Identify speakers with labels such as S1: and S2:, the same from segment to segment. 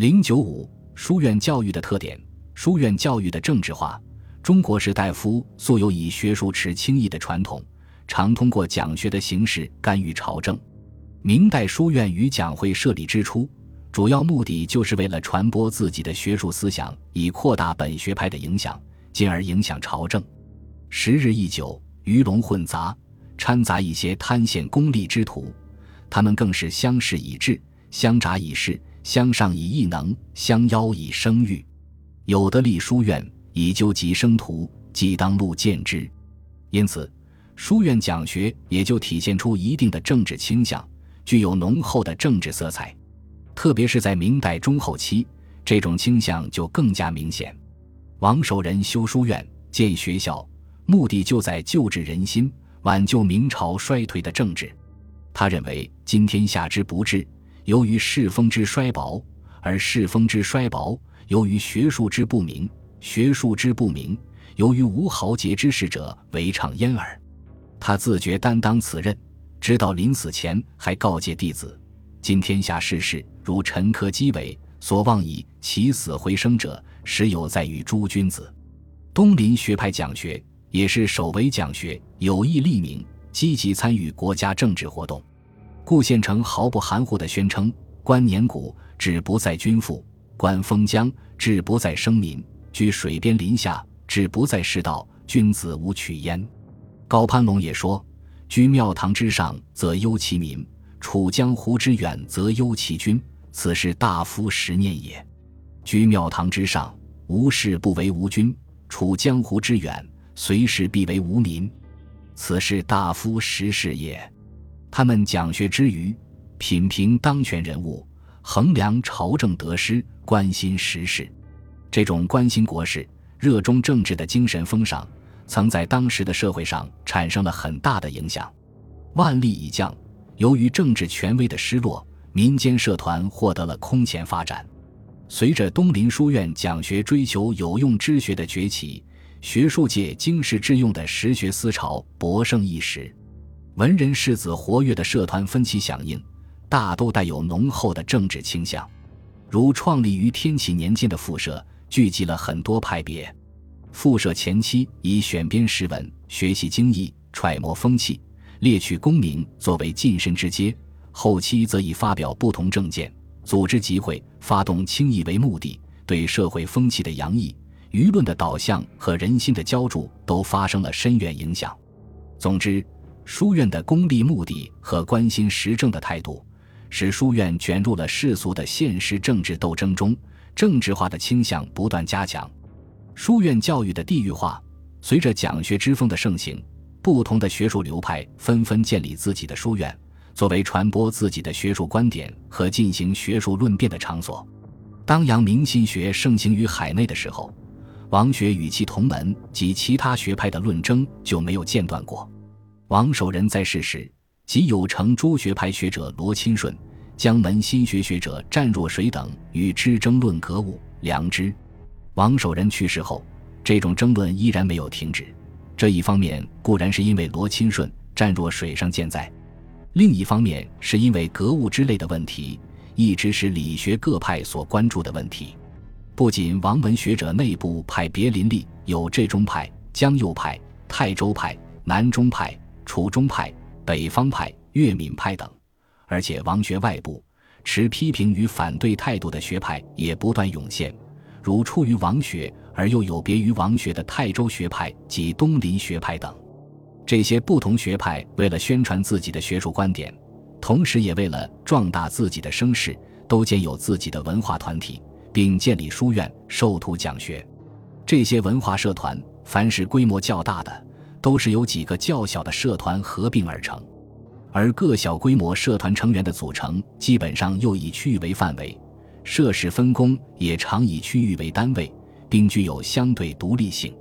S1: 零九五书院教育的特点，书院教育的政治化。中国士大夫素有以学术持轻易的传统，常通过讲学的形式干预朝政。明代书院与讲会设立之初，主要目的就是为了传播自己的学术思想，以扩大本学派的影响，进而影响朝政。时日一久，鱼龙混杂，掺杂一些贪显功利之徒，他们更是相视以至，相察以事。相上以异能，相邀以声誉。有的立书院，以究极生徒，即当路见之。因此，书院讲学也就体现出一定的政治倾向，具有浓厚的政治色彩。特别是在明代中后期，这种倾向就更加明显。王守仁修书院、建学校，目的就在救治人心，挽救明朝衰退的政治。他认为，今天下之不治。由于世风之衰薄，而世风之衰薄，由于学术之不明；学术之不明，由于无豪杰之士者为唱焉耳。他自觉担当此任，直到临死前还告诫弟子：“今天下世事，如陈科积伟所望以起死回生者，实有在于诸君子。”东林学派讲学也是首为讲学，有意立名，积极参与国家政治活动。顾宪成毫不含糊地宣称：“观年谷，志不在君父；观封疆，志不在生民；居水边林下，志不在世道。君子无取焉。”高攀龙也说：“居庙堂之上，则忧其民；处江湖之远，则忧其君。此是大夫实念也。居庙堂之上，无事不为无君；处江湖之远，随时必为无民。此是大夫实事也。”他们讲学之余，品评当权人物，衡量朝政得失，关心时事。这种关心国事、热衷政治的精神风尚，曾在当时的社会上产生了很大的影响。万历已降，由于政治权威的失落，民间社团获得了空前发展。随着东林书院讲学追求有用之学的崛起，学术界经世致用的实学思潮勃盛一时。文人士子活跃的社团分期响应，大都带有浓厚的政治倾向。如创立于天启年间的复社，聚集了很多派别。复社前期以选编诗文、学习经义、揣摩风气、猎取功名作为晋升之阶；后期则以发表不同政见、组织集会、发动清议为目的，对社会风气的洋溢、舆论的导向和人心的浇筑都发生了深远影响。总之。书院的功利目的和关心时政的态度，使书院卷入了世俗的现实政治斗争中，政治化的倾向不断加强。书院教育的地域化，随着讲学之风的盛行，不同的学术流派纷纷建立自己的书院，作为传播自己的学术观点和进行学术论辩的场所。当阳明心学盛行于海内的时候，王学与其同门及其他学派的论争就没有间断过。王守仁在世时，即有成诸学派学者罗钦顺、江门心学学者湛若水等与之争论格物、良知。王守仁去世后，这种争论依然没有停止。这一方面固然是因为罗钦顺、湛若水上健在，另一方面是因为格物之类的问题一直是理学各派所关注的问题。不仅王门学者内部派别林立，有浙中派、江右派、泰州派、南中派。楚中派、北方派、粤闽派等，而且王学外部持批评与反对态度的学派也不断涌现，如出于王学而又有别于王学的泰州学派及东林学派等。这些不同学派为了宣传自己的学术观点，同时也为了壮大自己的声势，都建有自己的文化团体，并建立书院，授徒讲学。这些文化社团，凡是规模较大的。都是由几个较小的社团合并而成，而各小规模社团成员的组成基本上又以区域为范围，设施分工也常以区域为单位，并具有相对独立性。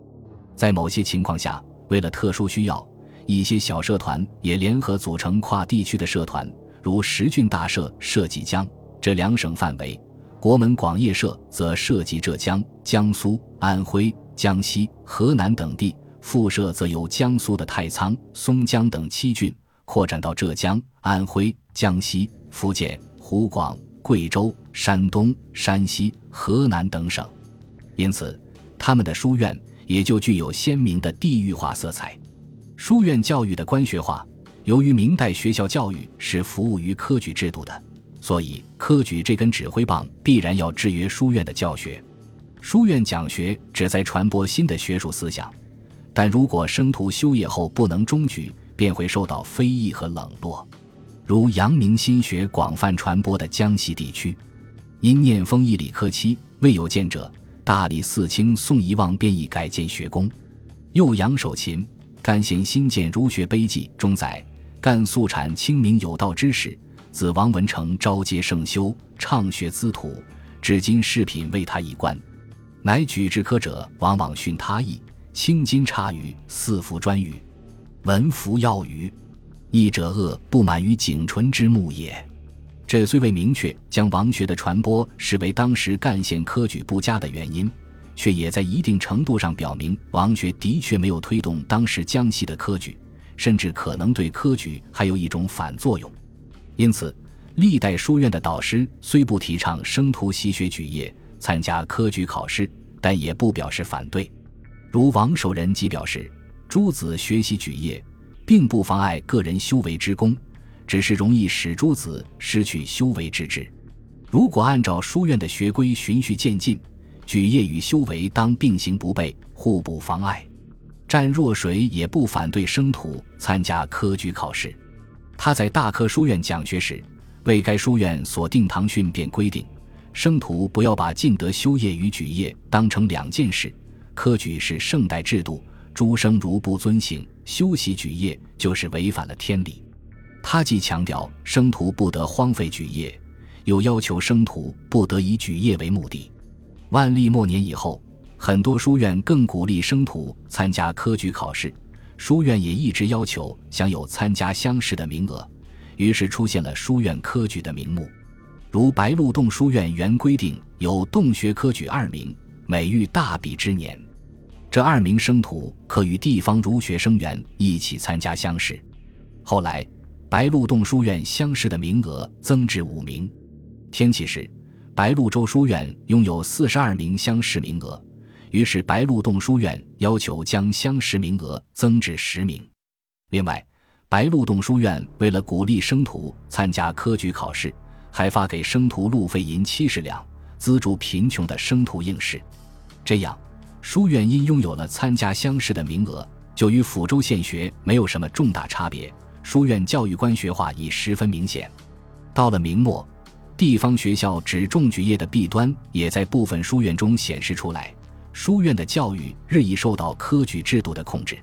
S1: 在某些情况下，为了特殊需要，一些小社团也联合组成跨地区的社团，如十郡大社涉及江这两省范围，国门广业社则涉及浙江、江苏、安徽、江西、河南等地。附设则由江苏的太仓、松江等七郡扩展到浙江、安徽、江西、福建、湖广、贵州、山东、山西、河南等省，因此他们的书院也就具有鲜明的地域化色彩。书院教育的官学化，由于明代学校教育是服务于科举制度的，所以科举这根指挥棒必然要制约书院的教学。书院讲学旨在传播新的学术思想，但如果生徒修业后不能中举，便会受到非议和冷落。如阳明心学广泛传播的江西地区，因念封一理科期未有见者，大理寺卿宋遗望便已改建学宫。又杨守勤干县新建儒学碑记中载：干肃产清明有道之士，子王文成招接圣修，畅学资土，至今饰品为他一官。乃举之科者，往往逊他意，青金差语，四服专语，文服要语，译者恶不满于景纯之目也。这虽未明确将王学的传播视为当时干县科举不佳的原因，却也在一定程度上表明王学的确没有推动当时江西的科举，甚至可能对科举还有一种反作用。因此，历代书院的导师虽不提倡生徒习学举业。参加科举考试，但也不表示反对。如王守仁即表示，诸子学习举业，并不妨碍个人修为之功，只是容易使诸子失去修为之志。如果按照书院的学规循序渐进，举业与修为当并行不悖，互不妨碍。湛若水也不反对生徒参加科举考试。他在大科书院讲学时，为该书院所定堂训便规定。生徒不要把尽德修业与举业当成两件事。科举是圣代制度，诸生如不遵行修习举业，就是违反了天理。他既强调生徒不得荒废举业，又要求生徒不得以举业为目的。万历末年以后，很多书院更鼓励生徒参加科举考试，书院也一直要求享有参加乡试的名额，于是出现了书院科举的名目。如白鹿洞书院原规定有洞学科举二名，每遇大比之年，这二名生徒可与地方儒学生员一起参加乡试。后来，白鹿洞书院乡试的名额增至五名。天启时，白鹿洲书院拥有四十二名乡试名额，于是白鹿洞书院要求将乡试名额增至十名。另外，白鹿洞书院为了鼓励生徒参加科举考试。还发给生徒路费银七十两，资助贫穷的生徒应试。这样，书院因拥有了参加乡试的名额，就与抚州县学没有什么重大差别。书院教育官学化已十分明显。到了明末，地方学校只重举业的弊端也在部分书院中显示出来，书院的教育日益受到科举制度的控制。